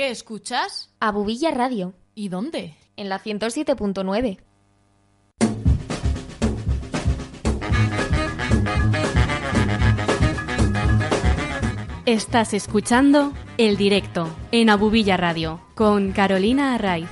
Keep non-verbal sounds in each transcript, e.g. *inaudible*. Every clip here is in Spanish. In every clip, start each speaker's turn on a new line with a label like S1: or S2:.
S1: ¿Qué escuchas?
S2: A Bubilla Radio.
S1: ¿Y dónde?
S2: En la 107.9.
S3: Estás escuchando El Directo en Abubilla Radio con Carolina Arraiz.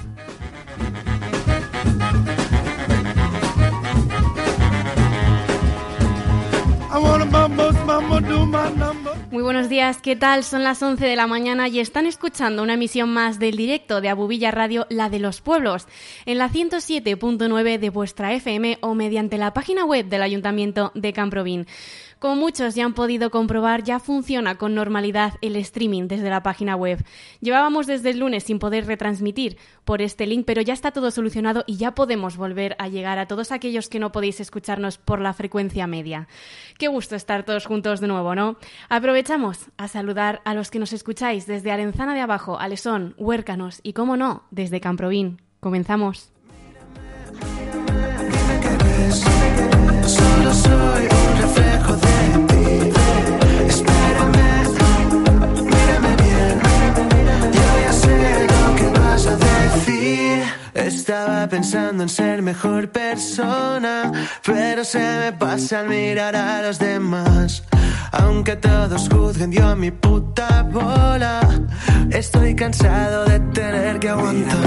S3: Muy buenos días, ¿qué tal? Son las 11 de la mañana y están escuchando una emisión más del directo de Abubilla Radio, la de los pueblos, en la 107.9 de vuestra FM o mediante la página web del Ayuntamiento de Camprovín. Como muchos ya han podido comprobar, ya funciona con normalidad el streaming desde la página web. Llevábamos desde el lunes sin poder retransmitir por este link, pero ya está todo solucionado y ya podemos volver a llegar a todos aquellos que no podéis escucharnos por la frecuencia media. Qué gusto estar todos juntos de nuevo, ¿no? Aprovechamos a saludar a los que nos escucháis desde Arenzana de Abajo, Alesón, Huércanos y, como no, desde Camprovín. Comenzamos.
S4: Estaba pensando en ser mejor persona, pero se me pasa al mirar a los demás. Aunque todos juzguen, a mi puta bola. Estoy cansado de tener que aguantar.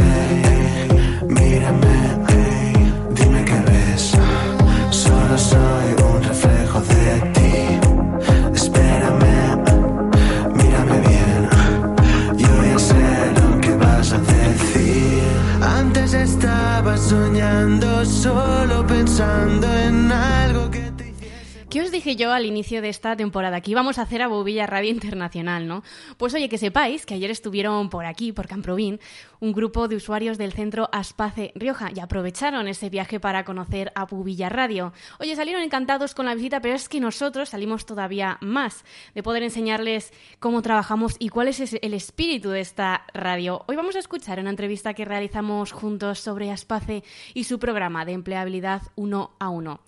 S4: Mírame, ey, dime qué ves. Solo soy un reflejo de ti. Solo pensando en algo.
S3: ¿Qué os dije yo al inicio de esta temporada? Que íbamos a hacer a Bobilla Radio Internacional, ¿no? Pues oye, que sepáis que ayer estuvieron por aquí, por Camprovín, un grupo de usuarios del centro Aspace Rioja y aprovecharon ese viaje para conocer a Bubilla Radio. Oye, salieron encantados con la visita, pero es que nosotros salimos todavía más de poder enseñarles cómo trabajamos y cuál es el espíritu de esta radio. Hoy vamos a escuchar una entrevista que realizamos juntos sobre Aspace y su programa de empleabilidad uno a uno.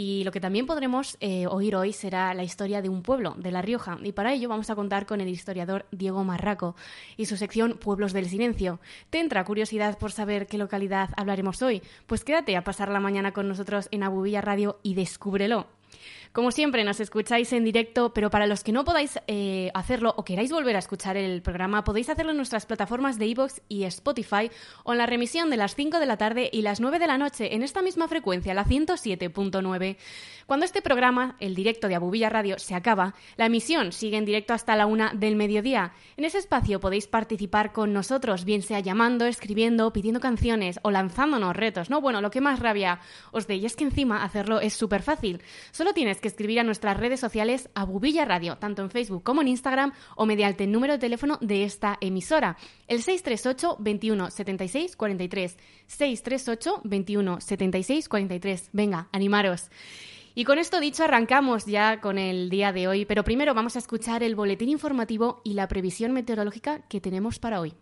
S3: Y lo que también podremos eh, oír hoy será la historia de un pueblo, de La Rioja. Y para ello vamos a contar con el historiador Diego Marraco y su sección Pueblos del Silencio. ¿Te entra curiosidad por saber qué localidad hablaremos hoy? Pues quédate a pasar la mañana con nosotros en Abubilla Radio y descúbrelo. Como siempre, nos escucháis en directo, pero para los que no podáis eh, hacerlo o queráis volver a escuchar el programa, podéis hacerlo en nuestras plataformas de iVoox y Spotify o en la remisión de las 5 de la tarde y las 9 de la noche en esta misma frecuencia, la 107.9. Cuando este programa, el directo de Abubilla Radio, se acaba, la emisión sigue en directo hasta la 1 del mediodía. En ese espacio podéis participar con nosotros, bien sea llamando, escribiendo, pidiendo canciones o lanzándonos retos, ¿no? Bueno, lo que más rabia os dé, y es que encima hacerlo es súper fácil. Solo tienes que escribir a nuestras redes sociales a Bubilla Radio, tanto en Facebook como en Instagram o mediante el número de teléfono de esta emisora, el 638 21 76 43. 638 21 76 43. Venga, animaros. Y con esto dicho, arrancamos ya con el día de hoy, pero primero vamos a escuchar el boletín informativo y la previsión meteorológica que tenemos para hoy.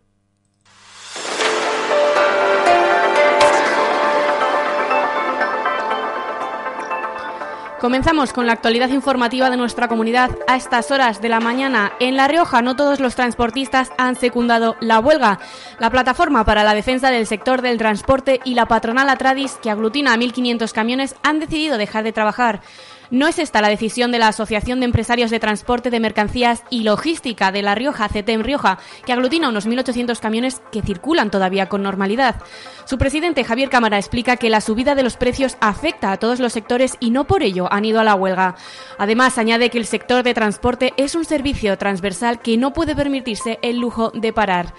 S3: Comenzamos con la actualidad informativa de nuestra comunidad a estas horas de la mañana. En La Rioja no todos los transportistas han secundado la huelga. La plataforma para la defensa del sector del transporte y la patronal Atradis, que aglutina a 1.500 camiones, han decidido dejar de trabajar. No es esta la decisión de la Asociación de Empresarios de Transporte de Mercancías y Logística de La Rioja, CETEM Rioja, que aglutina unos 1.800 camiones que circulan todavía con normalidad. Su presidente, Javier Cámara, explica que la subida de los precios afecta a todos los sectores y no por ello han ido a la huelga. Además, añade que el sector de transporte es un servicio transversal que no puede permitirse el lujo de parar.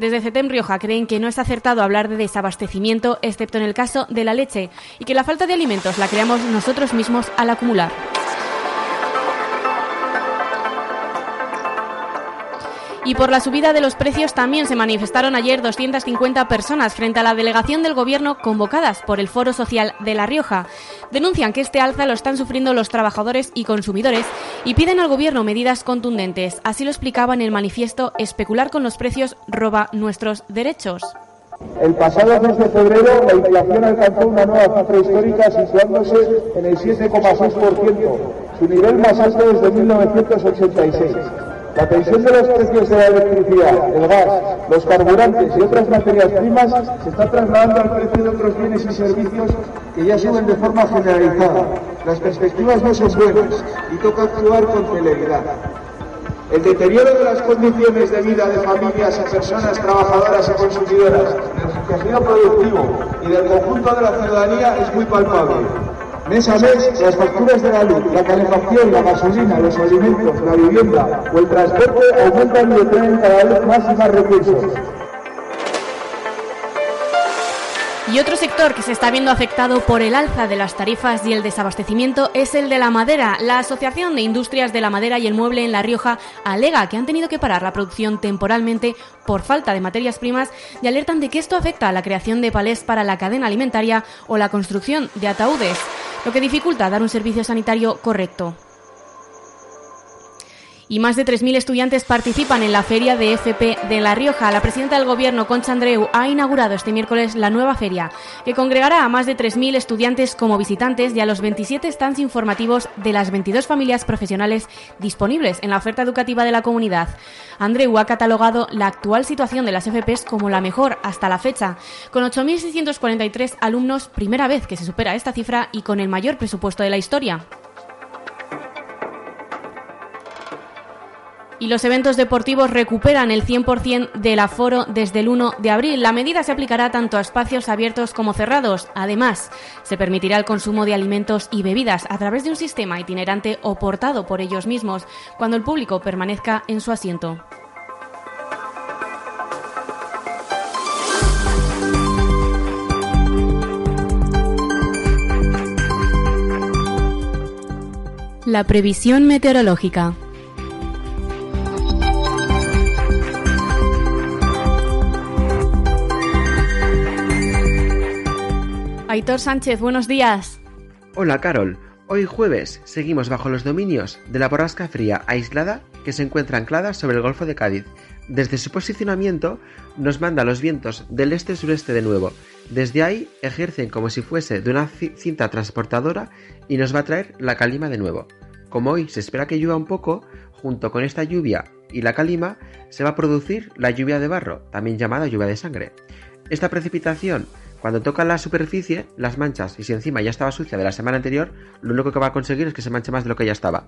S3: Desde CETEM Rioja creen que no es acertado hablar de desabastecimiento, excepto en el caso de la leche, y que la falta de alimentos la creamos nosotros mismos al acumular. Y por la subida de los precios también se manifestaron ayer 250 personas frente a la delegación del Gobierno convocadas por el Foro Social de La Rioja. Denuncian que este alza lo están sufriendo los trabajadores y consumidores y piden al Gobierno medidas contundentes. Así lo explicaba en el manifiesto Especular con los precios roba nuestros derechos.
S5: El pasado mes de febrero la inflación alcanzó una nueva cifra histórica situándose en el 7,6%, su nivel más alto desde 1986. La tensión de los precios de la electricidad, el gas, los carburantes y otras materias primas se está trasladando al precio de otros bienes y servicios que ya suben de forma generalizada. Las perspectivas no son buenas y toca actuar con celeridad. El deterioro de las condiciones de vida de familias y personas trabajadoras y consumidoras del tejido productivo y del conjunto de la ciudadanía es muy palpable. Mes a mes, las facturas de la luz, la calefacción, la gasolina, los alimentos, la vivienda o el transporte aumentan y detraen cada vez más y más recursos.
S3: Y otro sector que se está viendo afectado por el alza de las tarifas y el desabastecimiento es el de la madera. La Asociación de Industrias de la Madera y el Mueble en La Rioja alega que han tenido que parar la producción temporalmente por falta de materias primas y alertan de que esto afecta a la creación de palés para la cadena alimentaria o la construcción de ataúdes, lo que dificulta dar un servicio sanitario correcto y más de 3.000 estudiantes participan en la feria de FP de La Rioja. La presidenta del Gobierno, Concha Andreu, ha inaugurado este miércoles la nueva feria, que congregará a más de 3.000 estudiantes como visitantes y a los 27 stands informativos de las 22 familias profesionales disponibles en la oferta educativa de la comunidad. Andreu ha catalogado la actual situación de las FPs como la mejor hasta la fecha, con 8.643 alumnos, primera vez que se supera esta cifra y con el mayor presupuesto de la historia. Y los eventos deportivos recuperan el 100% del aforo desde el 1 de abril. La medida se aplicará tanto a espacios abiertos como cerrados. Además, se permitirá el consumo de alimentos y bebidas a través de un sistema itinerante o portado por ellos mismos cuando el público permanezca en su asiento. La previsión meteorológica. Aitor Sánchez, buenos días.
S1: Hola Carol, hoy jueves seguimos bajo los dominios de la borrasca fría aislada que se encuentra anclada sobre el Golfo de Cádiz. Desde su posicionamiento nos manda los vientos del este-sureste de nuevo. Desde ahí ejercen como si fuese de una cinta transportadora y nos va a traer la calima de nuevo. Como hoy se espera que llueva un poco, junto con esta lluvia y la calima se va a producir la lluvia de barro, también llamada lluvia de sangre. Esta precipitación cuando toca la superficie, las manchas, y si encima ya estaba sucia de la semana anterior, lo único que va a conseguir es que se manche más de lo que ya estaba.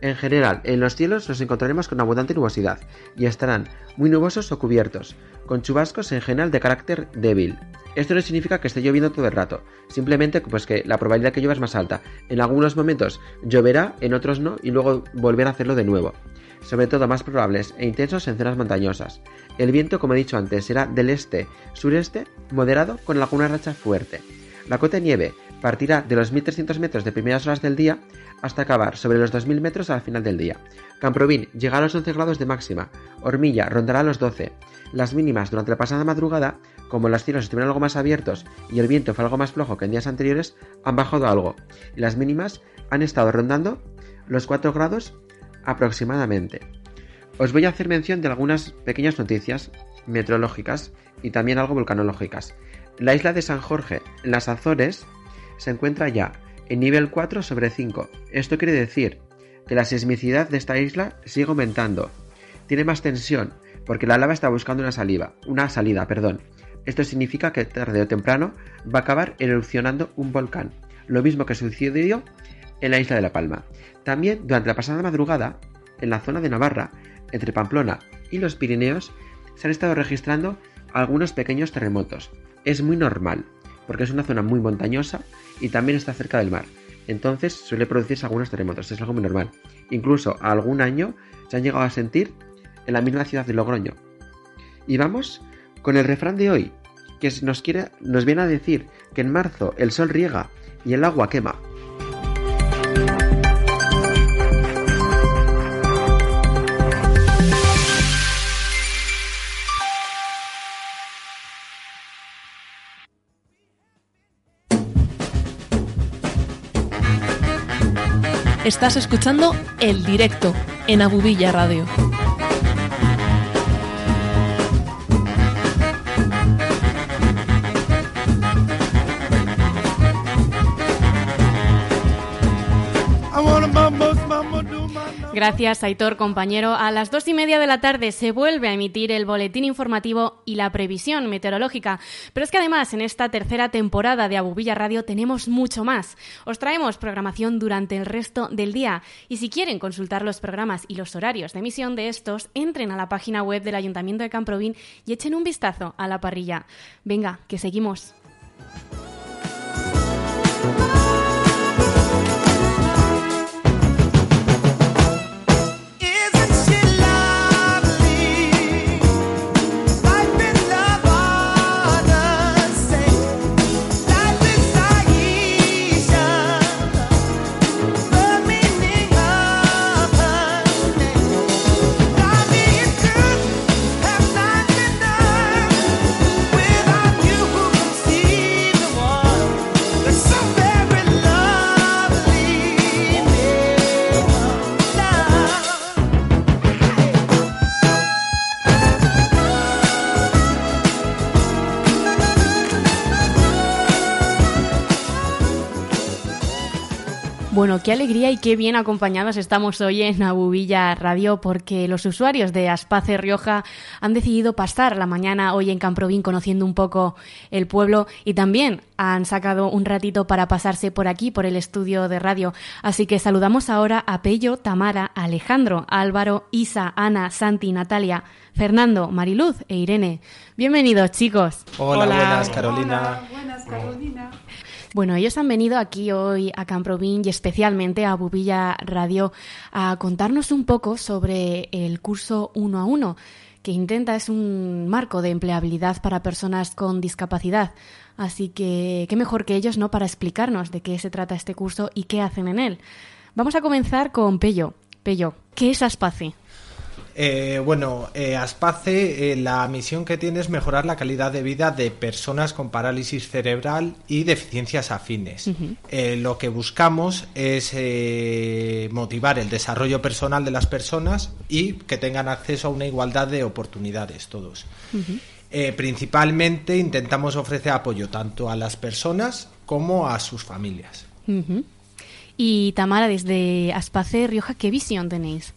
S1: En general, en los cielos nos encontraremos con abundante nubosidad, y estarán muy nubosos o cubiertos, con chubascos en general de carácter débil. Esto no significa que esté lloviendo todo el rato, simplemente pues que la probabilidad que llueva es más alta. En algunos momentos lloverá, en otros no, y luego volver a hacerlo de nuevo sobre todo más probables e intensos en zonas montañosas. El viento, como he dicho antes, será del este-sureste moderado con alguna racha fuerte. La cota de nieve partirá de los 1300 metros de primeras horas del día hasta acabar sobre los 2000 metros al final del día. Camprovín llega a los 11 grados de máxima, Hormilla rondará los 12. Las mínimas durante la pasada madrugada, como los cielos estuvieron algo más abiertos y el viento fue algo más flojo que en días anteriores, han bajado algo, y las mínimas han estado rondando los 4 grados aproximadamente. Os voy a hacer mención de algunas pequeñas noticias meteorológicas y también algo volcanológicas. La isla de San Jorge, en las Azores, se encuentra ya en nivel 4 sobre 5. Esto quiere decir que la sismicidad de esta isla sigue aumentando. Tiene más tensión porque la lava está buscando una saliva, una salida, perdón. Esto significa que tarde o temprano va a acabar erupcionando un volcán, lo mismo que sucedió en la isla de La Palma. También durante la pasada madrugada, en la zona de Navarra, entre Pamplona y los Pirineos, se han estado registrando algunos pequeños terremotos. Es muy normal, porque es una zona muy montañosa y también está cerca del mar. Entonces suele producirse algunos terremotos, es algo muy normal. Incluso algún año se han llegado a sentir en la misma ciudad de Logroño. Y vamos con el refrán de hoy, que nos, quiere, nos viene a decir que en marzo el sol riega y el agua quema.
S6: Estás escuchando El Directo en Abubilla Radio.
S3: Gracias, Aitor, compañero. A las dos y media de la tarde se vuelve a emitir el boletín informativo y la previsión meteorológica. Pero es que además, en esta tercera temporada de Abubilla Radio tenemos mucho más. Os traemos programación durante el resto del día. Y si quieren consultar los programas y los horarios de emisión de estos, entren a la página web del Ayuntamiento de Camprovín y echen un vistazo a la parrilla. Venga, que seguimos. Bueno, qué alegría y qué bien acompañados estamos hoy en Abubilla Radio porque los usuarios de Aspace Rioja han decidido pasar la mañana hoy en Camprovín conociendo un poco el pueblo y también han sacado un ratito para pasarse por aquí, por el estudio de radio. Así que saludamos ahora a Pello, Tamara, Alejandro, Álvaro, Isa, Ana, Santi, Natalia, Fernando, Mariluz e Irene. Bienvenidos, chicos.
S7: Hola, buenas, Carolina.
S3: Bueno, ellos han venido aquí hoy a Camprovín y especialmente a Bubilla Radio a contarnos un poco sobre el curso uno a uno que intenta es un marco de empleabilidad para personas con discapacidad. Así que qué mejor que ellos, ¿no? Para explicarnos de qué se trata este curso y qué hacen en él. Vamos a comenzar con Pello. Pello, ¿qué es Aspace?
S7: Eh, bueno, eh, Aspace, eh, la misión que tiene es mejorar la calidad de vida de personas con parálisis cerebral y deficiencias afines. Eh, lo que buscamos es motivar el desarrollo personal de las personas y que tengan acceso a una igualdad de oportunidades todos. Principalmente intentamos ofrecer apoyo tanto a las personas como a sus familias.
S3: Y Tamara, desde Aspace Rioja, ¿qué visión tenéis?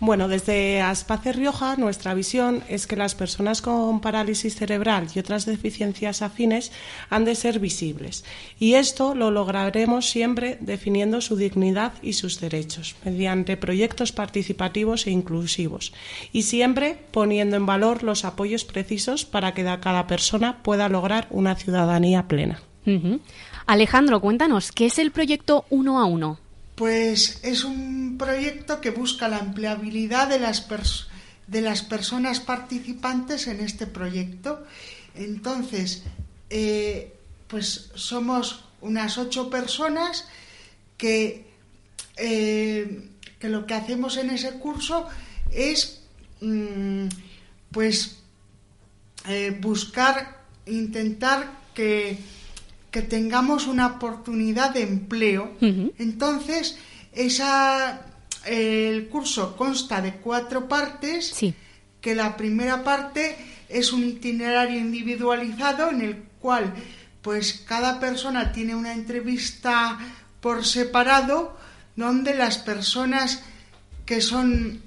S8: Bueno, desde Aspace Rioja nuestra visión es que las personas con parálisis cerebral y otras deficiencias afines han de ser visibles. Y esto lo lograremos siempre definiendo su dignidad y sus derechos, mediante proyectos participativos e inclusivos. Y siempre poniendo en valor los apoyos precisos para que cada persona pueda lograr una ciudadanía plena.
S3: Alejandro, cuéntanos, ¿qué es el proyecto uno a uno?
S9: Pues es un proyecto que busca la empleabilidad de las, de las personas participantes en este proyecto. Entonces, eh, pues somos unas ocho personas que, eh, que lo que hacemos en ese curso es mm, pues eh, buscar, intentar que, que tengamos una oportunidad de empleo. Entonces, esa, el curso consta de cuatro partes,
S3: Sí.
S9: que la primera parte es un itinerario individualizado en el cual pues cada persona tiene una entrevista por separado donde las personas que son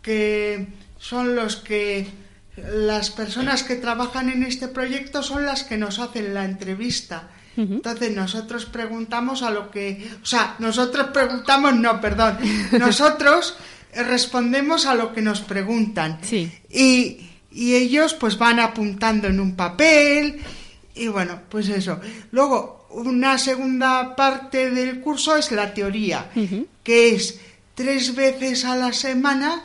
S9: que son los que las personas que trabajan en este proyecto son las que nos hacen la entrevista. Entonces nosotros preguntamos a lo que, o sea, nosotros preguntamos, no, perdón, *laughs* nosotros respondemos a lo que nos preguntan.
S3: Sí.
S9: Y, y ellos pues van apuntando en un papel y bueno, pues eso. Luego, una segunda parte del curso es la teoría, que es tres veces a la semana,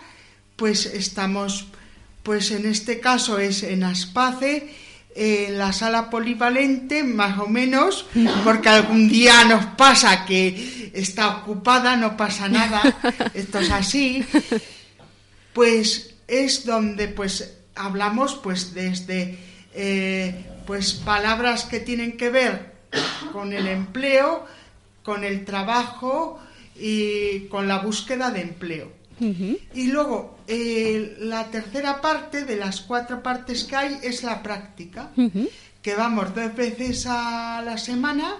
S9: pues estamos, pues en este caso es en Aspace, en la sala polivalente, más o menos, porque algún día nos pasa que está ocupada, no pasa nada, *laughs* esto es así. Pues es donde pues hablamos pues desde eh, pues palabras que tienen que ver con el empleo, con el trabajo y con la búsqueda de empleo. Y luego eh, la tercera parte de las cuatro partes que hay es la práctica, que vamos dos veces a la semana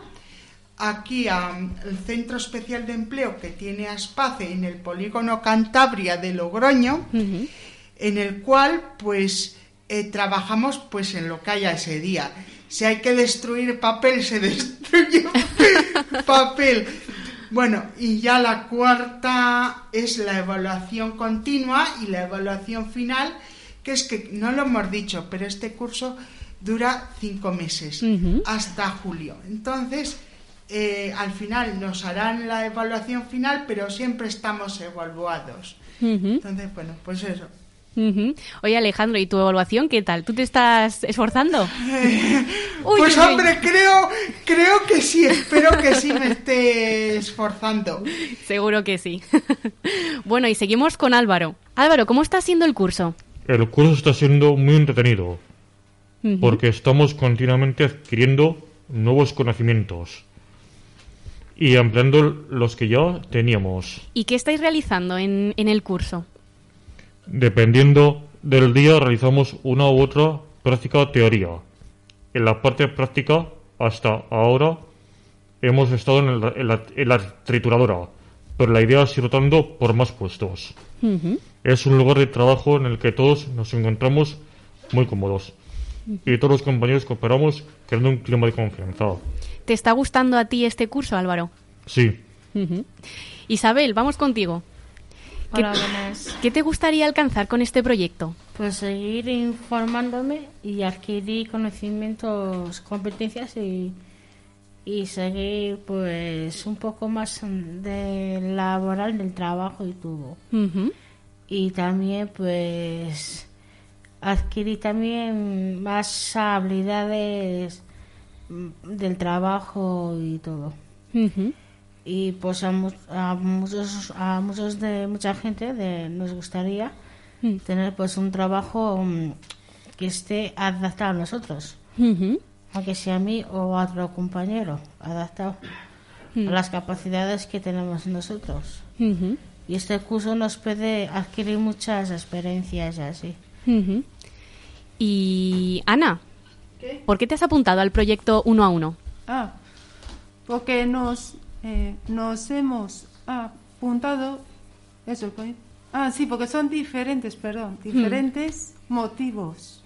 S9: aquí al Centro Especial de Empleo que tiene Aspace en el polígono Cantabria de Logroño, en el cual pues eh, trabajamos pues en lo que haya ese día. Si hay que destruir papel, se *laughs* destruye papel. Bueno, y ya la cuarta es la evaluación continua y la evaluación final, que es que no lo hemos dicho, pero este curso dura cinco meses, hasta julio. Entonces, eh, al final nos harán la evaluación final, pero siempre estamos evaluados. Entonces, bueno, pues eso.
S3: Oye Alejandro, ¿y tu evaluación qué tal? ¿Tú te estás esforzando?
S9: pues hombre, creo, creo que sí, espero que sí me esté esforzando.
S3: Seguro que sí. bueno, y seguimos con Álvaro. Álvaro, ¿cómo está siendo el curso?
S10: El curso está siendo muy entretenido, porque estamos continuamente adquiriendo nuevos conocimientos y ampliando los que ya teníamos.
S3: ¿Y qué estáis realizando en, en el curso?
S10: Dependiendo del día realizamos una u otra práctica teoría. En la parte práctica, hasta ahora, hemos estado en, la, trituradora, pero la idea es ir rotando por más puestos. Es un lugar de trabajo en el que todos nos encontramos muy cómodos y todos los compañeros cooperamos creando un clima de confianza.
S3: ¿Te está gustando a ti este curso, Álvaro?
S10: Sí.
S3: Isabel, vamos contigo. ¿Qué, te gustaría alcanzar con este proyecto?
S11: Pues seguir informándome y adquirir conocimientos, competencias y, y seguir pues un poco más de laboral del trabajo y todo. Y también pues adquirir también más habilidades del trabajo y todo y pues a, muchos a muchos de mucha gente de, nos gustaría mm. tener pues un trabajo mm, que esté adaptado a nosotros. Aunque sea a mí o a otro compañero adaptado a mm. las capacidades que tenemos nosotros. Y este curso nos puede adquirir muchas experiencias así.
S3: Y Ana ¿por qué te has apuntado al proyecto uno a uno?
S12: Ah, porque nos eh, nos hemos apuntado eso ah sí porque son diferentes perdón diferentes motivos.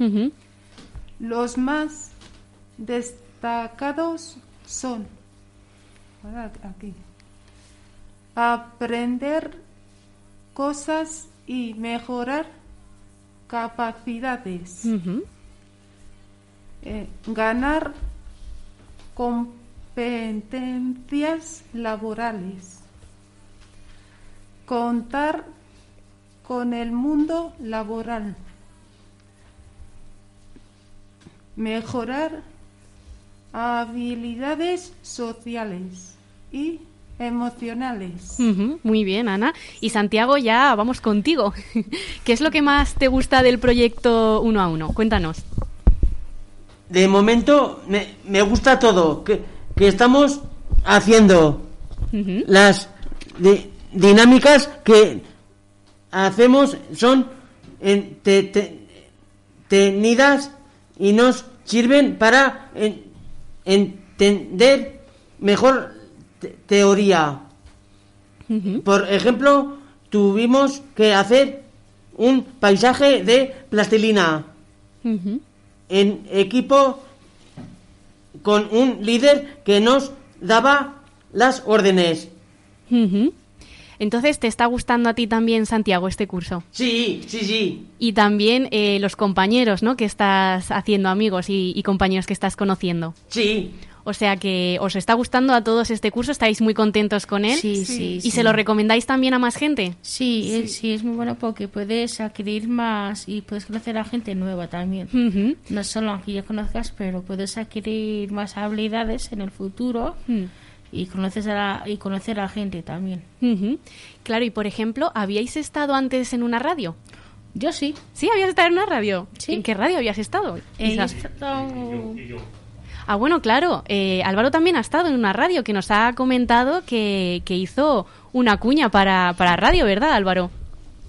S12: Los más destacados son aquí aprender cosas y mejorar capacidades. Eh, ganar con competencias laborales. Contar con el mundo laboral. Mejorar habilidades sociales y emocionales.
S3: muy bien, Ana. Y Santiago, ya vamos contigo. *laughs* ¿Qué es lo que más te gusta del proyecto uno a uno? Cuéntanos.
S13: De momento me, me gusta todo. Que que estamos haciendo las dinámicas que hacemos son tenidas y nos sirven para entender mejor teoría. Por ejemplo, tuvimos que hacer un paisaje de plastilina en equipo con un líder que nos daba las órdenes.
S3: Entonces, ¿te está gustando a ti también, Santiago, este curso?
S13: Sí, sí, sí.
S3: Y también eh, los compañeros, ¿no? Que estás haciendo amigos y, y, compañeros que estás conociendo.
S13: Sí.
S3: O sea que os está gustando a todos este curso, estáis muy contentos con él.
S11: Sí, sí.
S3: ¿Y se lo recomendáis también a más gente?
S11: Sí, sí, es muy bueno porque puedes adquirir más y puedes conocer a gente nueva también. No solo aunque ya conozcas, pero puedes adquirir más habilidades en el futuro. Mm. Y, conoces a y conocer a la gente también.
S3: Claro, y por ejemplo, ¿habíais estado antes en una radio?
S11: Yo sí.
S3: ¿Sí? ¿Habías estado en una radio?
S11: Sí.
S3: ¿En qué radio habías estado?
S11: He estado...
S3: Ah, bueno, claro. Eh, Álvaro también ha estado en una radio que nos ha comentado que, hizo una cuña para, para radio, ¿verdad, Álvaro?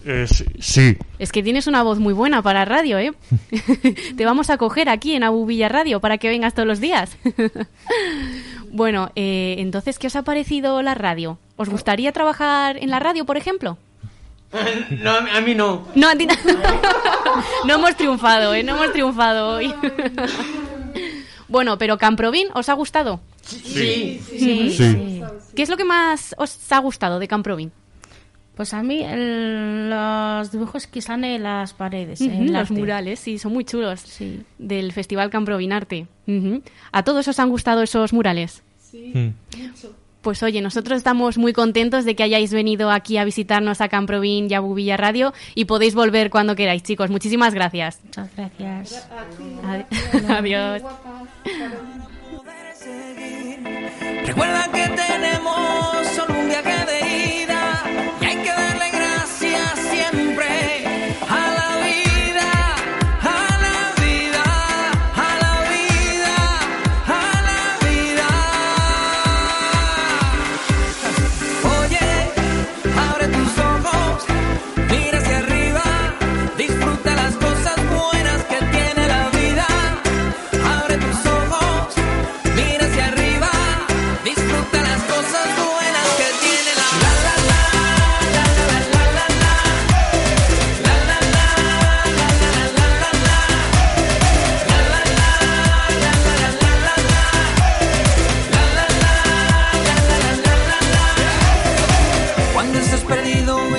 S10: Eh, sí.
S3: Es que tienes una voz muy buena para radio, ¿eh? *laughs* *laughs* Te vamos a coger aquí en Abu Villa Radio para que vengas todos los días. *laughs* Bueno, eh, entonces, ¿qué os ha parecido la radio? ¿Os gustaría trabajar en la radio, por ejemplo?
S13: No, a mí no.
S3: No, a ti no. no hemos triunfado, ¿eh? No hemos triunfado hoy. Bueno, pero Camprovin, ¿os ha gustado?
S13: Sí.
S11: Sí,
S10: Sí.
S3: ¿Qué es lo que más os ha gustado de Camprovin?
S11: Pues a mí el- los dibujos que salen en las paredes, el
S3: los
S11: arte.
S3: murales, sí, son muy chulos. Del Festival Camprovin Arte. Ujú. ¿A todos os han gustado esos murales?
S10: Mm.
S3: Pues oye, nosotros estamos muy contentos de que hayáis venido aquí a visitarnos a Camprovin y a Bubilla Radio y podéis volver cuando queráis, chicos. Muchísimas gracias.
S11: Muchas gracias.
S3: Adi- *laughs* Adiós.
S4: Recuerda que tenemos solo un viaje de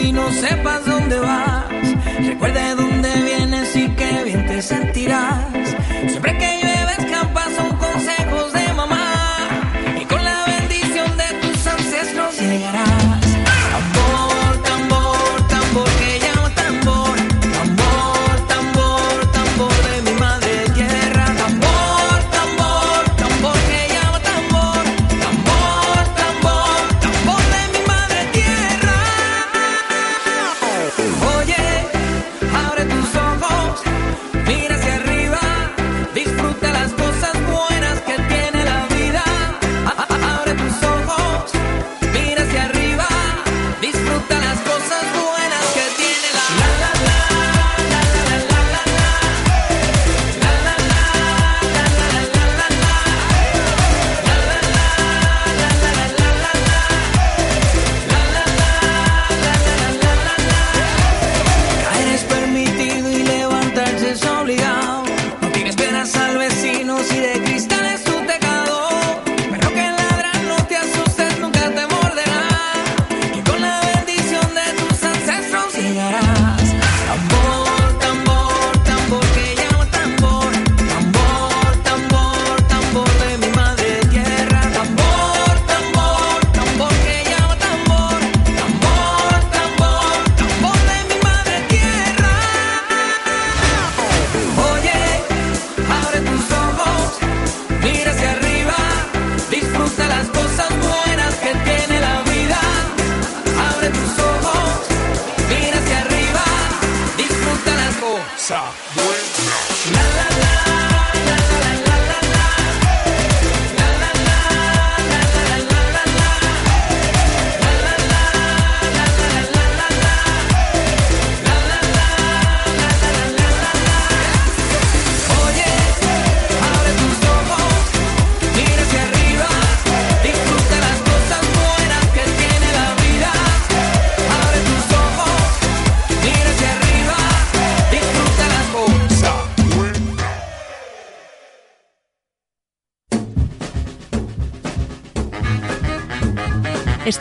S4: y no sepas dónde vas, recuerda de dónde vienes y qué bien te sentirás. Siempre que llueve escampa son consejos de mamá y con la bendición de tus ancestros llegarás.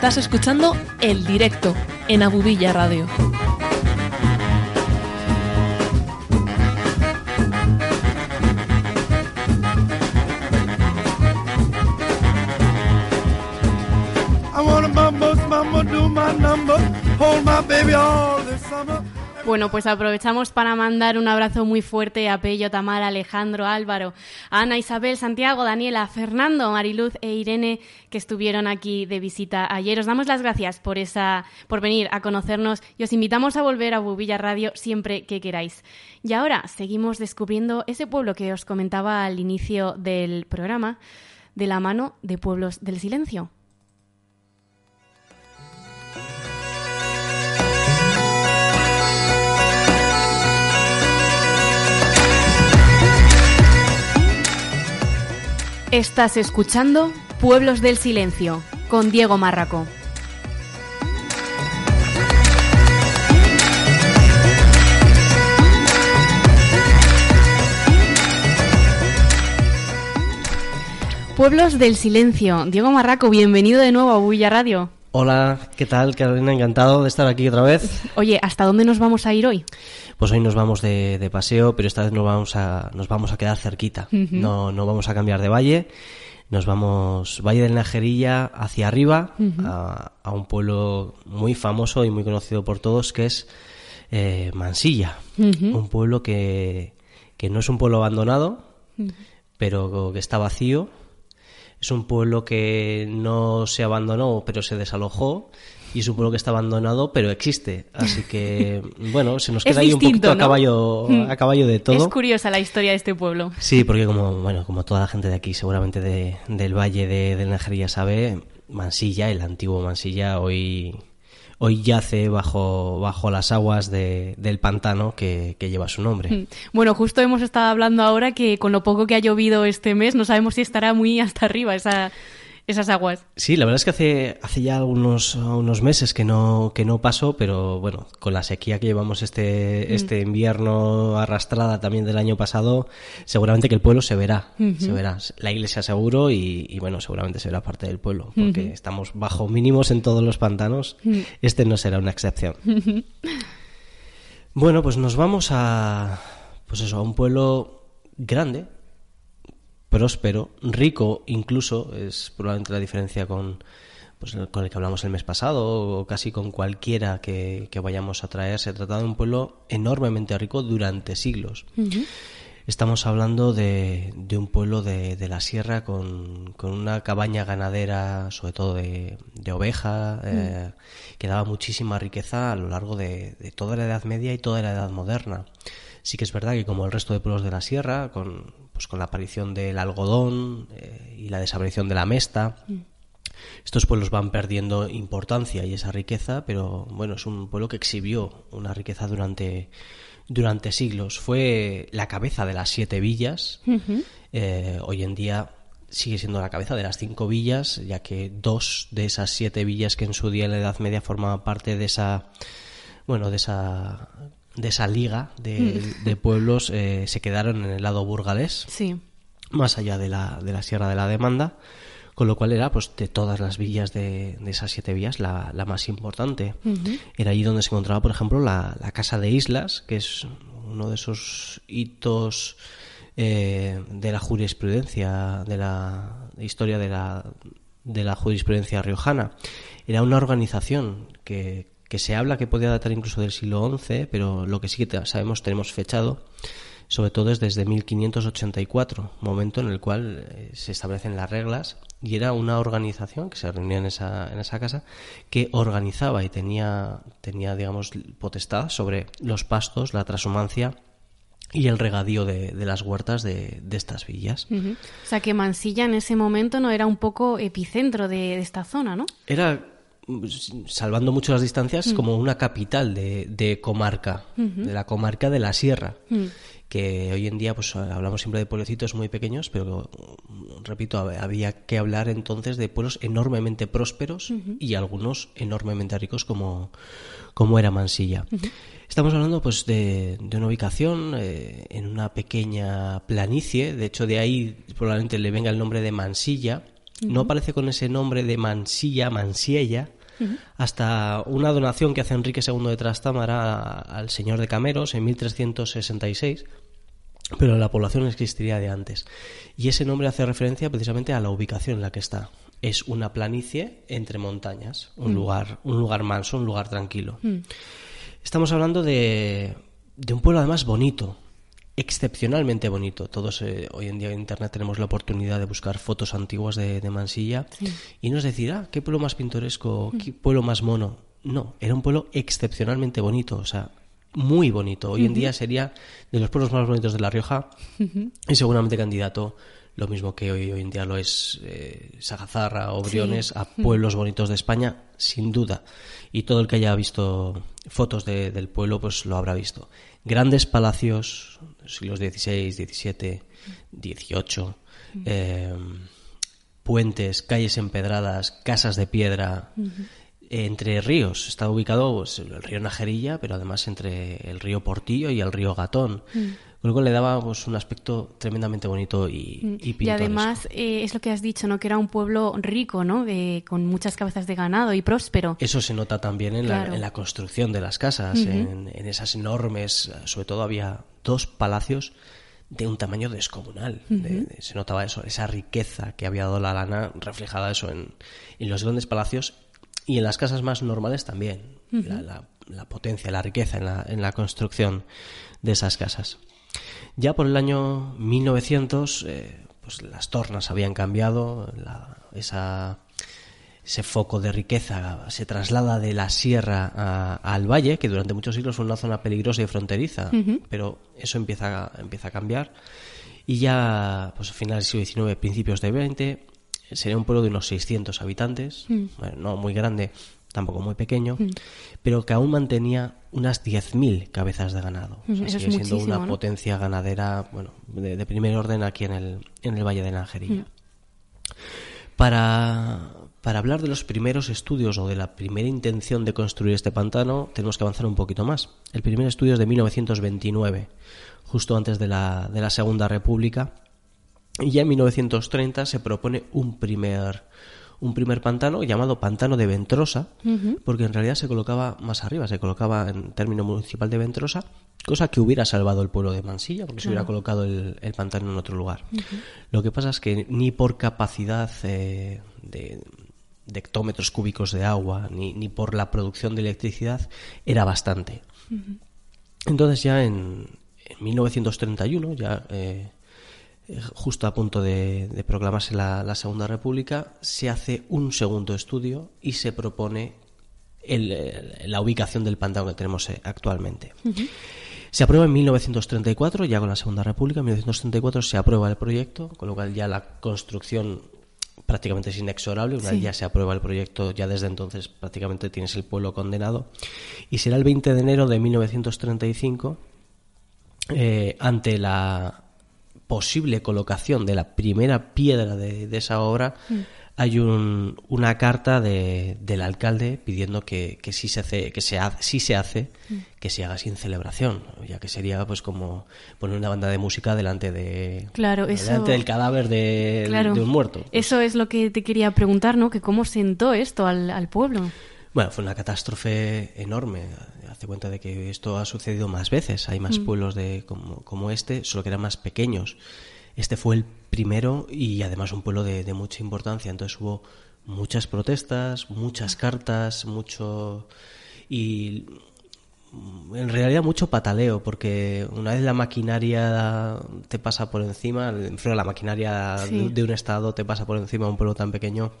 S6: Estás escuchando El Directo en Abubilla Radio.
S3: Bueno, pues aprovechamos para mandar un abrazo muy fuerte a Pello, Tamara, Alejandro, Álvaro, Ana, Isabel, Santiago, Daniela, Fernando, Mariluz e Irene que estuvieron aquí de visita ayer. Os damos las gracias por esa, por venir a conocernos y os invitamos a volver a Bubilla Radio siempre que queráis. Y ahora seguimos descubriendo ese pueblo que os comentaba al inicio del programa, de la mano de Pueblos del Silencio. Estás escuchando Pueblos del Silencio, con Diego Márraco. Pueblos del Silencio. Diego Marraco, bienvenido de nuevo a Bulla Radio.
S14: Hola, ¿qué tal Carolina? Encantado de estar aquí otra vez.
S3: Oye, ¿hasta dónde nos vamos a ir hoy?
S14: Pues hoy nos vamos de, de paseo, pero esta vez nos vamos a, nos vamos a quedar cerquita. No, no vamos a cambiar de valle. Nos vamos Valle del Najerilla hacia arriba a, a un pueblo muy famoso y muy conocido por todos que es eh, Mansilla. Un pueblo que, que no es un pueblo abandonado, pero que está vacío. Es un pueblo que no se abandonó, pero se desalojó. Y pueblo que está abandonado, pero existe. Así que, *laughs* bueno, se nos queda ahí un poquito a caballo,
S3: Mm.
S14: a caballo de todo.
S3: Es curiosa la historia de este pueblo.
S14: Sí, porque como, bueno, como toda la gente de aquí, seguramente de- del Valle de, del Najería sabe, Mansilla, el antiguo Mansilla, hoy, hoy yace bajo, bajo las aguas de- del pantano que, que lleva su nombre.
S3: Mm. Bueno, justo hemos estado hablando ahora que con lo poco que ha llovido este mes, no sabemos si estará muy hasta arriba esa, esas aguas.
S14: Sí, la verdad es que hace, hace ya unos, unos meses que no, que no pasó, pero bueno, con la sequía que llevamos este,
S3: Mm.
S14: este invierno arrastrada también del año pasado, seguramente que el pueblo se verá, se verá. La iglesia seguro y, y bueno, seguramente se verá parte del pueblo, porque estamos bajo mínimos en todos los pantanos.
S3: Mm.
S14: Este no será una excepción. Bueno, pues nos vamos a, pues eso, a un pueblo grande, próspero, rico incluso, es probablemente la diferencia con, pues, el- con el que hablamos el mes pasado o casi con cualquiera que, que vayamos a traer. Se trata de un pueblo enormemente rico durante siglos. Estamos hablando de, de un pueblo de, de la sierra con, con una cabaña ganadera, sobre todo de, de oveja, eh, que daba muchísima riqueza a lo largo de, de toda la Edad Media y toda la Edad Moderna. Sí que es verdad que como el resto de pueblos de la sierra, con, pues con la aparición del algodón eh, y la desaparición de la mesta, estos pueblos van perdiendo importancia y esa riqueza, pero bueno, es un pueblo que exhibió una riqueza durante, durante siglos. Fue la cabeza de las siete villas. Eh, hoy en día sigue siendo la cabeza de las cinco villas, ya que dos de esas siete villas que en su día en la Edad Media formaban parte de esa, bueno, de esa, de esa liga de,
S3: Mm.
S14: de pueblos eh, se quedaron en el lado burgalés
S3: Sí.
S14: más allá de la, de la Sierra de la Demanda, con lo cual era, pues, de todas las villas de, de esas siete villas, la, la más importante. Era allí donde se encontraba, por ejemplo, la, la Casa de Islas, que es uno de esos hitos eh, de la jurisprudencia, de la historia de la, de la jurisprudencia riojana. Era una organización que, que se habla que podía datar incluso del siglo XI, pero lo que sí que sabemos, tenemos fechado, sobre todo es desde 1584, momento en el cual eh, se establecen las reglas y era una organización que se reunía en esa, en esa casa que organizaba y tenía, tenía digamos, potestad sobre los pastos, la transhumancia y el regadío de, de las huertas de, de estas villas.
S3: Ujú. O sea que Mansilla en ese momento no era un poco epicentro de, de esta zona, ¿no?
S14: Era, salvando mucho las distancias,
S3: Mm.
S14: como una capital de, de comarca, de la comarca de la Sierra.
S3: Mm.
S14: que hoy en día pues hablamos siempre de pueblecitos muy pequeños, pero repito, hab- había que hablar entonces de pueblos enormemente prósperos y algunos enormemente ricos como, como era Mansilla. Estamos hablando pues de, de una ubicación eh, en una pequeña planicie, de hecho de ahí probablemente le venga el nombre de Mansilla. No aparece con ese nombre de Mansilla, Mansiella, hasta una donación que hace Enrique II de Trastámara al señor de Cameros en 1366, pero la población existiría de antes. Y ese nombre hace referencia precisamente a la ubicación en la que está. Es una planicie entre montañas, un
S3: Mm.
S14: lugar, un lugar manso, un lugar tranquilo.
S3: Mm.
S14: Estamos hablando de, de un pueblo además bonito, excepcionalmente bonito. Todos eh, hoy en día en Internet tenemos la oportunidad de buscar fotos antiguas de, de Mansilla
S3: Sí.
S14: y nos decir, ah, qué pueblo más pintoresco, qué pueblo más mono. No, era un pueblo excepcionalmente bonito, o sea, muy bonito. Hoy en día sería de los pueblos más bonitos de La Rioja y seguramente candidato, lo mismo que hoy, hoy en día lo es eh, Sagazarra o
S3: Sí.
S14: Briones, a
S3: Mm.
S14: pueblos bonitos de España, sin duda. Y todo el que haya visto fotos de- del pueblo, pues lo habrá visto. Grandes palacios, siglos XVI, XVII, XVIII, eh, puentes, calles empedradas, casas de piedra, entre ríos. Está ubicado pues, el río Najerilla, pero además entre el río Portillo y el río Gatón. Luego le daba pues, un aspecto tremendamente bonito y, y
S3: Mm. Y
S14: pintoresco.
S3: además eh, es lo que has dicho, ¿no? Que era un pueblo rico, ¿no? De- con muchas cabezas de ganado y próspero.
S14: Eso se nota también en,
S3: Claro.
S14: la, en la construcción de las casas, en, en esas enormes, sobre todo había dos palacios de un tamaño descomunal. De- se notaba eso, esa riqueza que había dado la lana reflejada eso en, en los grandes palacios y en las casas más normales también. La, la- la potencia, la riqueza en la, en la construcción de esas casas. Ya por el año 1900, eh, pues las tornas habían cambiado, la- esa, ese foco de riqueza se traslada de la sierra a- al valle, que durante muchos siglos fue una zona peligrosa y fronteriza, pero eso empieza, a- empieza a cambiar. Y ya pues, a finales del siglo XIX, principios del XX, sería un pueblo de unos 600 habitantes,
S3: Mm.
S14: bueno, no muy grande, tampoco muy pequeño,
S3: Mm.
S14: pero que aún mantenía unas 10.000 cabezas de ganado.
S3: Mm, es
S14: sigue siendo una
S3: ¿no?
S14: potencia ganadera bueno, de, de primer orden aquí en el, en el Valle de la Anjerilla.
S3: Mm.
S14: Para, para hablar de los primeros estudios o de la primera intención de construir este pantano, tenemos que avanzar un poquito más. El primer estudio es de 1929, justo antes de la, de la Segunda República. Y ya en 1930 se propone un primer, un primer pantano llamado Pantano de Ventrosa, porque en realidad se colocaba más arriba, se colocaba en término municipal de Ventrosa, cosa que hubiera salvado el pueblo de Mansilla, porque se hubiera colocado el, el pantano en otro lugar. Lo que pasa es que ni por capacidad eh, de, de hectómetros cúbicos de agua, ni, ni por la producción de electricidad, era bastante. Entonces ya en, en 1931, ya eh, justo a punto de, de proclamarse la, la Segunda República, se hace un segundo estudio y se propone el, eh, la ubicación del pantano que tenemos eh, actualmente. Se aprueba en 1934, ya con la Segunda República, en 1934 se aprueba el proyecto, con lo cual ya la construcción prácticamente es inexorable, una vez ya se aprueba el proyecto, ya desde entonces prácticamente tienes el pueblo condenado, y será el 20 de enero de 1935, eh, ante la posible colocación de la primera piedra de, de esa obra,
S3: Mm.
S14: hay un- una carta de- del alcalde pidiendo que, que sí se hace, que se ha- sí se hace,
S3: Mm.
S14: que se haga sin celebración, ya que sería pues como poner una banda de música delante de
S3: Claro, eso-
S14: delante del cadáver de,
S3: Claro.
S14: de un muerto.
S3: Eso es lo que te quería preguntar, ¿no? Que cómo sentó esto al, al pueblo.
S14: Bueno, fue una catástrofe enorme. Cuenta de que esto ha sucedido más veces. Hay más
S3: Mm.
S14: pueblos de como, como este, solo que eran más pequeños. Este fue el primero y además un pueblo de, de mucha importancia. Entonces hubo muchas protestas, muchas cartas, mucho y en realidad mucho pataleo porque una vez la maquinaria te pasa por encima, la maquinaria
S3: Sí.
S14: de un estado te pasa por encima a un pueblo tan pequeño,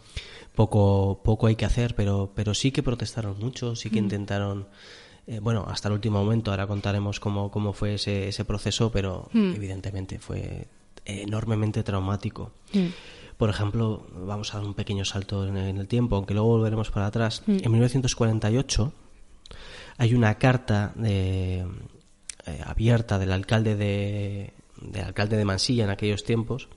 S14: poco poco hay que hacer, pero pero sí que protestaron mucho, sí que
S3: Mm.
S14: intentaron eh, bueno, hasta el último momento, ahora contaremos cómo, cómo fue ese, ese proceso, pero
S3: Mm.
S14: evidentemente fue enormemente traumático.
S3: Mm.
S14: Por ejemplo, vamos a dar un pequeño salto en el, en el tiempo, aunque luego volveremos para atrás.
S3: Mm.
S14: En 1948 hay una carta de- eh, abierta del alcalde de del alcalde de Mansilla en aquellos tiempos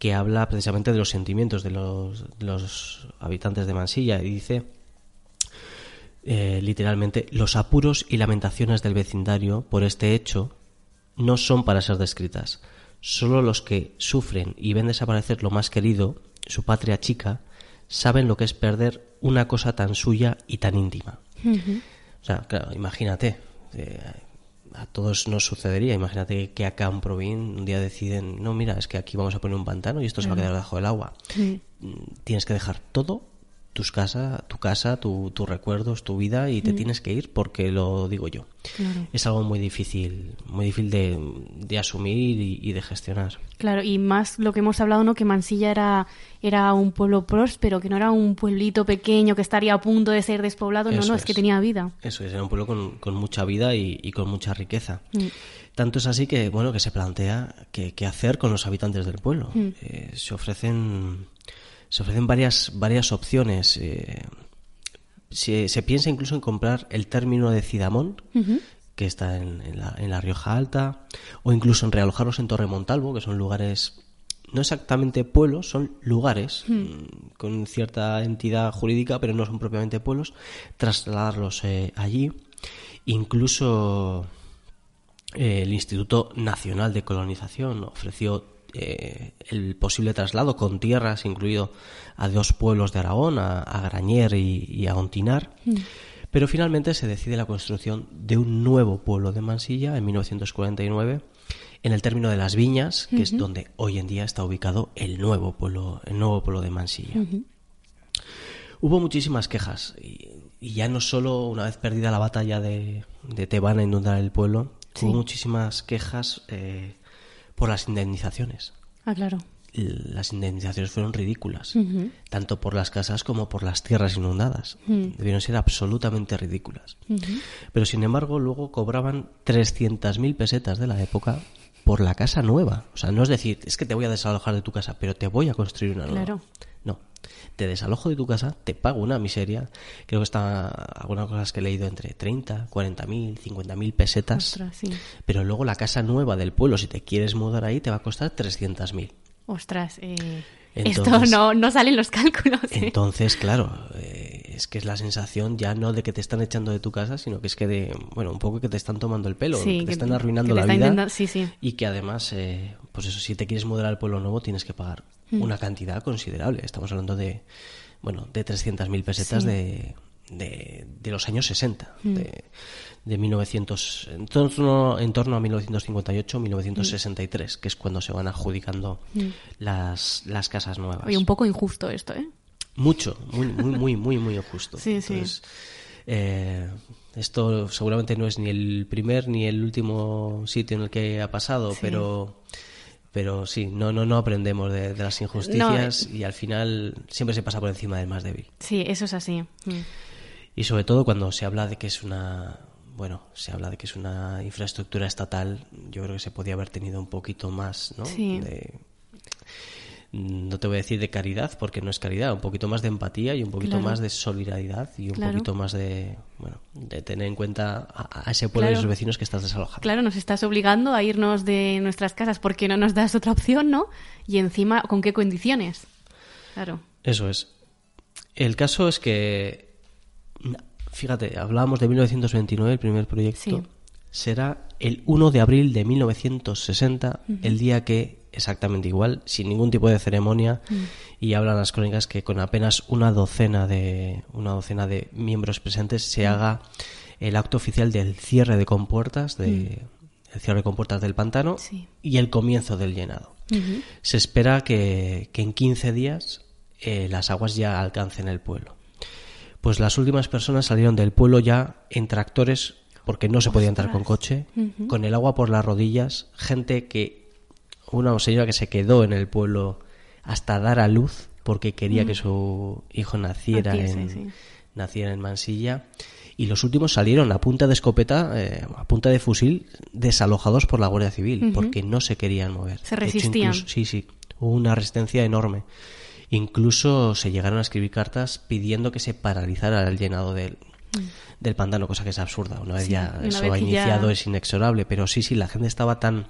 S14: que habla precisamente de los sentimientos de los, de los habitantes de Mansilla y dice eh, literalmente los apuros y lamentaciones del vecindario por este hecho no son para ser descritas. Solo los que sufren y ven desaparecer lo más querido, su patria chica, saben lo que es perder una cosa tan suya y tan íntima. O sea, claro, imagínate, eh, a todos nos sucedería, imagínate que acá en Provín un día deciden, no, mira, es que aquí vamos a poner un pantano y esto se va a quedar debajo del agua. Mm, Tienes que dejar todo, tus casa, tu casa, tu- tus recuerdos, tu vida y te
S3: Mm.
S14: tienes que ir porque lo digo yo.
S3: Claro.
S14: Es algo muy difícil, muy difícil de, de asumir y, y de gestionar.
S3: Claro, y más lo que hemos hablado, ¿no? Que Mansilla era, era un pueblo próspero, que no era un pueblito pequeño que estaría a punto de ser despoblado. No,
S14: Eso
S3: no, es. que tenía vida.
S14: Eso es, era un pueblo con, con mucha vida y, y con mucha riqueza.
S3: Mm.
S14: Tanto es así que, bueno, que se plantea qué qué hacer con los habitantes del pueblo.
S3: Mm.
S14: Eh, se ofrecen, se ofrecen varias, varias opciones. eh, se, se piensa incluso en comprar el término de Cidamón, que está en, en la, en la Rioja Alta, o incluso en realojarlos en Torre Montalvo, que son lugares no exactamente pueblos, son lugares mm, con cierta entidad jurídica, pero no son propiamente pueblos, trasladarlos eh, allí. Incluso eh, el Instituto Nacional de Colonización ofreció eh, el posible traslado con tierras, incluido a dos pueblos de Aragón, a, a Grañer y, y a Ontinar.
S3: Mm.
S14: Pero finalmente se decide la construcción de un nuevo pueblo de Mansilla en 1949 en el término de las Viñas, que es donde hoy en día está ubicado el nuevo pueblo, el nuevo pueblo de Mansilla. Hubo muchísimas quejas y, y ya no solo una vez perdida la batalla de, de te van a inundar el pueblo,
S3: Sí.
S14: hubo muchísimas quejas eh, por las indemnizaciones.
S3: Ah, claro.
S14: Las indemnizaciones fueron ridículas, tanto por las casas como por las tierras inundadas. Debieron ser absolutamente ridículas. Pero sin embargo, luego cobraban 300.000 pesetas de la época por la casa nueva. O sea, no es decir, es que te voy a desalojar de tu casa, pero te voy a construir una nueva.
S3: Claro.
S14: No. Te desalojo de tu casa, te pago una miseria. Creo que está algunas cosas que he leído entre 30, 40.000, 50.000 pesetas.
S3: Ostras, sí.
S14: Pero luego la casa nueva del pueblo, si te quieres mudar ahí, te va a costar 300.000.
S3: Ostras, eh,
S14: Entonces-
S3: esto no, no salen los cálculos. ¿eh?
S14: Entonces, claro, eh, es que es la sensación ya no de que te están echando de tu casa, sino que es que de, bueno, un poco que te están tomando el pelo,
S3: Sí,
S14: que te están arruinando
S3: que te
S14: la vida.
S3: sí, sí.
S14: Y que además, eh, pues eso, si te quieres mudar al pueblo nuevo, tienes que pagar
S3: Mm.
S14: una cantidad considerable. Estamos hablando de, bueno, de 300.000 pesetas
S3: Sí.
S14: de, de, de los años 60,
S3: Mm.
S14: de, de 1900, en torno, en torno a 1958-1963, que es cuando se van adjudicando
S3: Mm.
S14: las, las casas nuevas.
S3: Oye, un poco injusto esto, ¿eh?
S14: Mucho, muy, muy, muy, muy, muy injusto. *laughs*
S3: Sí, sí.
S14: Entonces, eh, esto seguramente no es ni el primer ni el último sitio en el que ha pasado,
S3: Sí.
S14: pero pero sí, no, no, no aprendemos de, de las injusticias y al final siempre se pasa por encima del más débil.
S3: Sí, eso es así. Mm.
S14: Y sobre todo cuando se habla de que es una bueno, se habla de que es una infraestructura estatal, yo creo que se podía haber tenido un poquito más, ¿no?
S3: Sí.
S14: De- no te voy a decir de caridad, porque no es caridad, un poquito más de empatía y un poquito
S3: Claro.
S14: más de solidaridad y un
S3: Claro.
S14: poquito más de, bueno, de tener en cuenta a, a ese pueblo y a sus vecinos que estás desalojando.
S3: Claro, nos estás obligando a irnos de nuestras casas porque no nos das otra opción, ¿no? Y encima, ¿con qué condiciones? Claro.
S14: Eso es. El caso es que, fíjate, hablábamos de 1929, el primer proyecto.
S3: Sí.
S14: Será el 1 de abril de 1960,
S3: Ujú.
S14: el día que, exactamente igual, sin ningún tipo de ceremonia,
S3: Mm.
S14: y hablan las crónicas que con apenas una docena de, una docena de miembros presentes se
S3: Mm.
S14: haga el acto oficial del cierre de compuertas, de, el cierre de compuertas del pantano
S3: Mm. Sí.
S14: y el comienzo del llenado. Se espera que, que en 15 días eh, las aguas ya alcancen el pueblo. Pues las últimas personas salieron del pueblo ya en tractores porque no se podía entrar con coche, con el agua por las rodillas, gente que, una señora que se quedó en el pueblo hasta dar a luz porque quería
S3: Mm.
S14: que su hijo naciera en,
S3: sí.
S14: naciera en Mansilla. Y los últimos salieron a punta de escopeta, eh, a punta de fusil, desalojados por la Guardia Civil, porque no se querían mover.
S3: Se
S14: hecho,
S3: resistían.
S14: incluso- sí, sí, hubo una resistencia enorme. Incluso se llegaron a escribir cartas pidiendo que se paralizara el llenado del, del pantano, cosa que es absurda. Una vez
S3: Mm. Sí,
S14: ya
S3: una
S14: eso
S3: vez
S14: ha
S3: ya-
S14: iniciado es inexorable, pero sí, sí, la gente estaba tan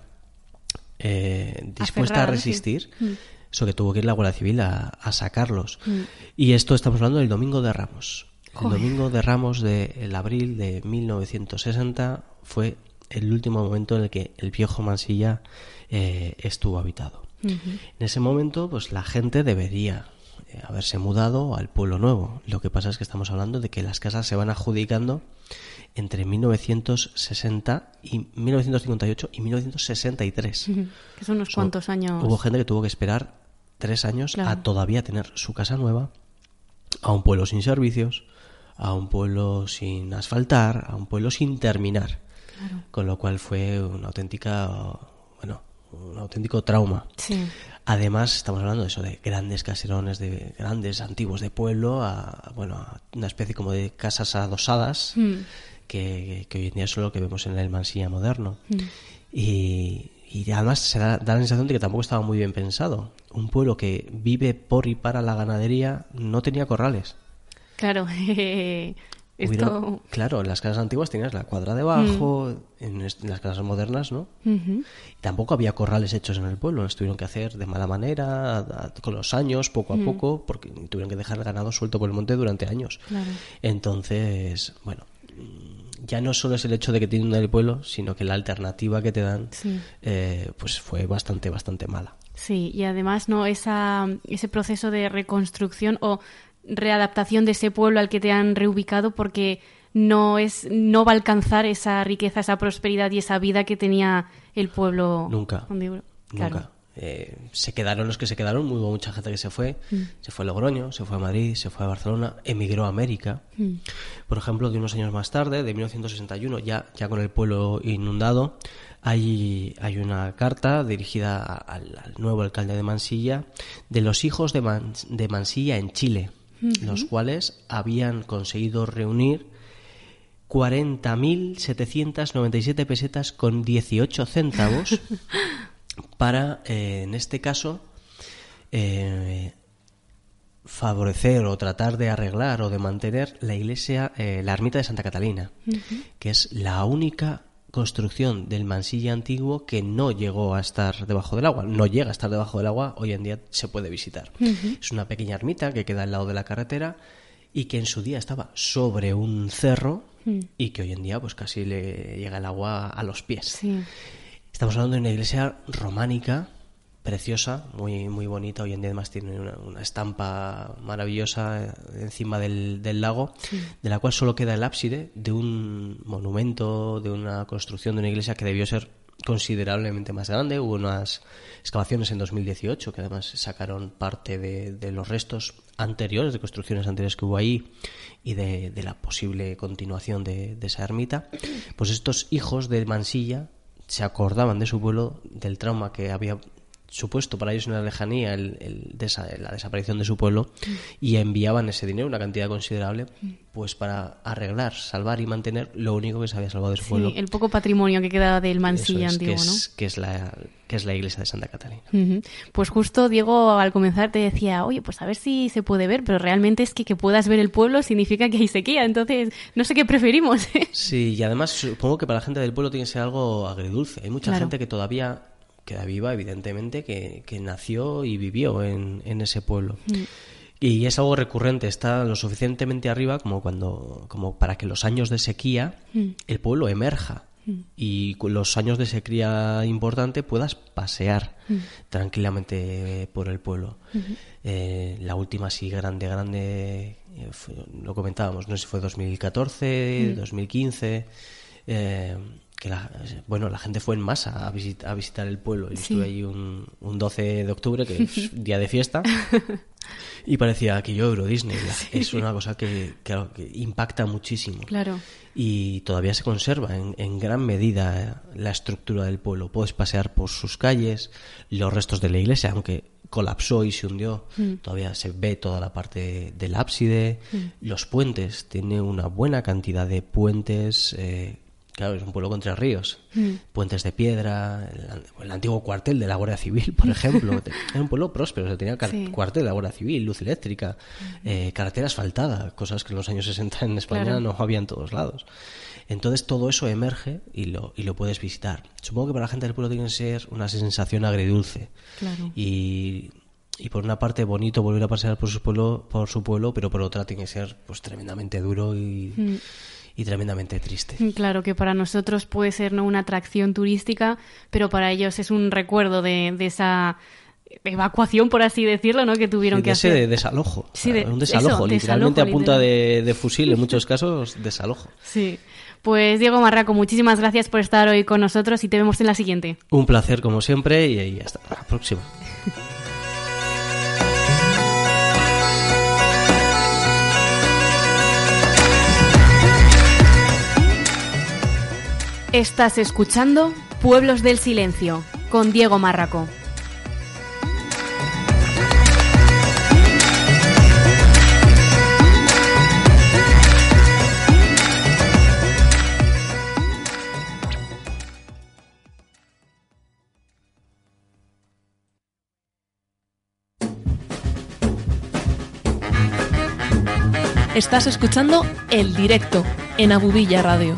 S14: eh, dispuesta
S3: Aferrada,
S14: a
S3: ¿no? Sí.
S14: resistir,
S3: Mm.
S14: eso que tuvo que ir la Guardia Civil a, a sacarlos.
S3: Mm.
S14: Y esto estamos hablando del Domingo de Ramos. El. Domingo de Ramos del abril de 1960 fue el último momento en el que el viejo Mansilla eh, estuvo habitado. En ese momento, pues la gente debería eh, haberse mudado al pueblo nuevo. Lo que pasa es que estamos hablando de que las casas se van adjudicando entre 1960 y 1958 y 1963.
S3: Ujú. Que son unos cuantos años.
S14: Hubo gente que tuvo que esperar tres años
S3: Claro.
S14: a todavía tener su casa nueva, a un pueblo sin servicios, a un pueblo sin asfaltar, a un pueblo sin terminar.
S3: Claro.
S14: Con lo cual fue una auténtica, bueno, un auténtico trauma.
S3: Sí.
S14: Además, estamos hablando de eso, de grandes caserones, de grandes antiguos de pueblo, a, bueno, a una especie como de casas adosadas,
S3: Mm.
S14: Que, que hoy en día es lo que vemos en el Mansilla moderno.
S3: Mm.
S14: Y, y además se da, da la sensación de que tampoco estaba muy bien pensado. Un pueblo que vive por y para la ganadería no tenía corrales.
S3: Claro. *laughs* Esto...
S14: Claro, en las casas antiguas tenías la cuadra debajo, en, est- en las casas modernas, ¿no? Y tampoco había corrales hechos en el pueblo, los tuvieron que hacer de mala manera, a- a- con los años, poco a
S3: Mm.
S14: poco, porque tuvieron que dejar el ganado suelto por el monte durante años.
S3: Claro.
S14: Entonces, bueno, mm, ya no solo es el hecho de que tienen el pueblo, sino que la alternativa que te dan,
S3: Sí.
S14: eh, pues fue bastante, bastante mala.
S3: Sí, y además no esa ese proceso de reconstrucción o readaptación de ese pueblo al que te han reubicado porque no es no va a alcanzar esa riqueza, esa prosperidad y esa vida que tenía el pueblo
S14: Nunca.
S3: donde- claro.
S14: Nunca. Eh, se quedaron los que se quedaron, hubo mucha gente que se fue.
S3: Mm.
S14: Se fue a Logroño, se fue a Madrid, se fue a Barcelona, emigró a América.
S3: Mm.
S14: Por ejemplo, de unos años más tarde, de 1961, ya, ya con el pueblo inundado, hay, hay una carta dirigida al, al nuevo alcalde de Mansilla de los hijos de, de Mansilla en Chile,
S15: Ujú.
S14: los cuales habían conseguido reunir 40.797 pesetas con 18 centavos *laughs* para, eh, en este caso, eh, favorecer o tratar de arreglar o de mantener la iglesia, eh, la ermita de Santa Catalina, que es la única construcción del Mansilla antiguo que no llegó a estar debajo del agua. No llega a estar debajo del agua, hoy en día se puede visitar. Es una pequeña ermita que queda al lado de la carretera y que en su día estaba sobre un cerro
S3: Mm.
S14: y que hoy en día pues casi le llega el agua a los pies.
S3: Sí.
S14: Estamos hablando de una iglesia románica, preciosa, muy, muy bonita. Hoy en día además tiene una, una estampa maravillosa eh, encima del, del lago,
S15: Sí.
S14: de la cual solo queda el ábside de un monumento, de una construcción de una iglesia que debió ser considerablemente más grande. Hubo unas excavaciones en 2018 que además sacaron parte de, de los restos anteriores, de construcciones anteriores que hubo ahí y de, de la posible continuación de, de esa ermita. Pues estos hijos de Mansilla se acordaban de su pueblo, del trauma que había supuesto para ellos en la lejanía el, el desa- la desaparición de su pueblo y enviaban ese dinero, una cantidad considerable, pues para arreglar, salvar y mantener lo único que se había salvado de su
S3: Sí,
S14: pueblo.
S3: el poco patrimonio que queda del Mansilla
S14: es,
S3: antiguo,
S14: que
S3: ¿no?
S14: es, que es la que es la iglesia de Santa Catalina.
S3: Pues justo Diego al comenzar te decía, oye, pues a ver si se puede ver, pero realmente es que que puedas ver el pueblo significa que hay sequía, entonces no sé qué preferimos. ¿eh?
S14: Sí, y además supongo que para la gente del pueblo tiene que ser algo agridulce. Hay mucha
S3: Claro.
S14: gente que todavía queda viva, evidentemente, que, que nació y vivió en, en ese pueblo.
S3: Mm.
S14: Y es algo recurrente, está lo suficientemente arriba como cuando como para que los años de sequía
S3: Mm.
S14: el pueblo emerja
S3: Mm.
S14: y los años de sequía importante puedas pasear tranquilamente por el pueblo. Eh, la última así grande, grande, eh, fue- lo comentábamos, no sé si fue 2014,
S3: Mm.
S14: 2015, eh, que la, bueno, la gente fue en masa a, visit- a visitar el pueblo. Yo
S3: Sí.
S14: estuve allí un, un 12 de octubre, que es *laughs* día de fiesta, y parecía que yo Euro Disney. *laughs*
S3: Sí.
S14: Es una cosa que, impacta muchísimo.
S3: Claro.
S14: Y todavía se conserva en, en gran medida la estructura del pueblo. Puedes pasear por sus calles, los restos de la iglesia, aunque colapsó y se hundió,
S3: Mm.
S14: todavía se ve toda la parte del ábside,
S3: Mm.
S14: los puentes, tiene una buena cantidad de puentes, eh, claro, es un pueblo con tres ríos,
S3: Mm.
S14: puentes de piedra, el, el antiguo cuartel de la Guardia Civil, por *laughs* ejemplo, era un pueblo próspero, o sea, tenía
S3: Sí.
S14: cuartel de la Guardia Civil, luz eléctrica, eh, carretera asfaltada, cosas que en los años 60 en España
S3: Claro.
S14: no había en todos lados. Entonces todo eso emerge y lo, y lo puedes visitar. Supongo que para la gente del pueblo tiene que ser una sensación agridulce.
S3: Claro.
S14: Y, y por una parte bonito volver a pasear por su pueblo, por su pueblo, pero por otra tiene que ser pues tremendamente duro y,
S3: Mm.
S14: Y tremendamente triste.
S3: Claro que para nosotros puede ser ¿no? una atracción turística, pero para ellos es un recuerdo de, de esa evacuación, por así decirlo, ¿no? que tuvieron
S14: de
S3: que
S14: ese
S3: hacer.
S14: desalojo.
S3: Sí, de-
S14: un desalojo,
S3: eso,
S14: literalmente
S3: desalojo,
S14: a punta
S3: literal.
S14: de, de fusil, en muchos casos, desalojo.
S3: Sí. Pues Diego Marraco, muchísimas gracias por estar hoy con nosotros y te vemos en la siguiente.
S14: Un placer como siempre y, y hasta la próxima. *laughs*
S3: Estás escuchando Pueblos del Silencio con Diego Marraco.
S6: Estás escuchando El Directo en Abubilla Radio.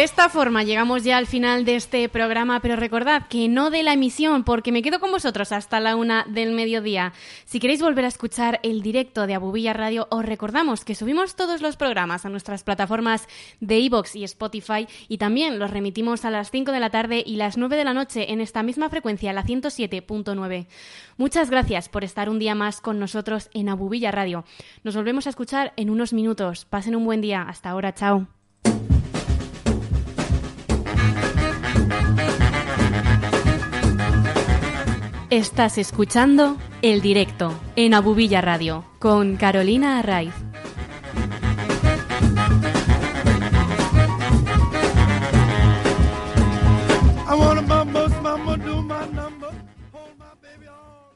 S3: de esta forma llegamos ya al final de este programa, pero recordad que no de la emisión, porque me quedo con vosotros hasta la una del mediodía. Si queréis volver a escuchar el directo de Abubilla Radio, os recordamos que subimos todos los programas a nuestras plataformas de iVoox y Spotify y también los remitimos a las 5 de la tarde y las 9 de la noche en esta misma frecuencia, la 107.9. Muchas gracias por estar un día más con nosotros en Abubilla Radio. Nos volvemos a escuchar en unos minutos. Pasen un buen día. Hasta ahora. Chao. Estás escuchando El Directo en Abubilla Radio con Carolina Arraiz.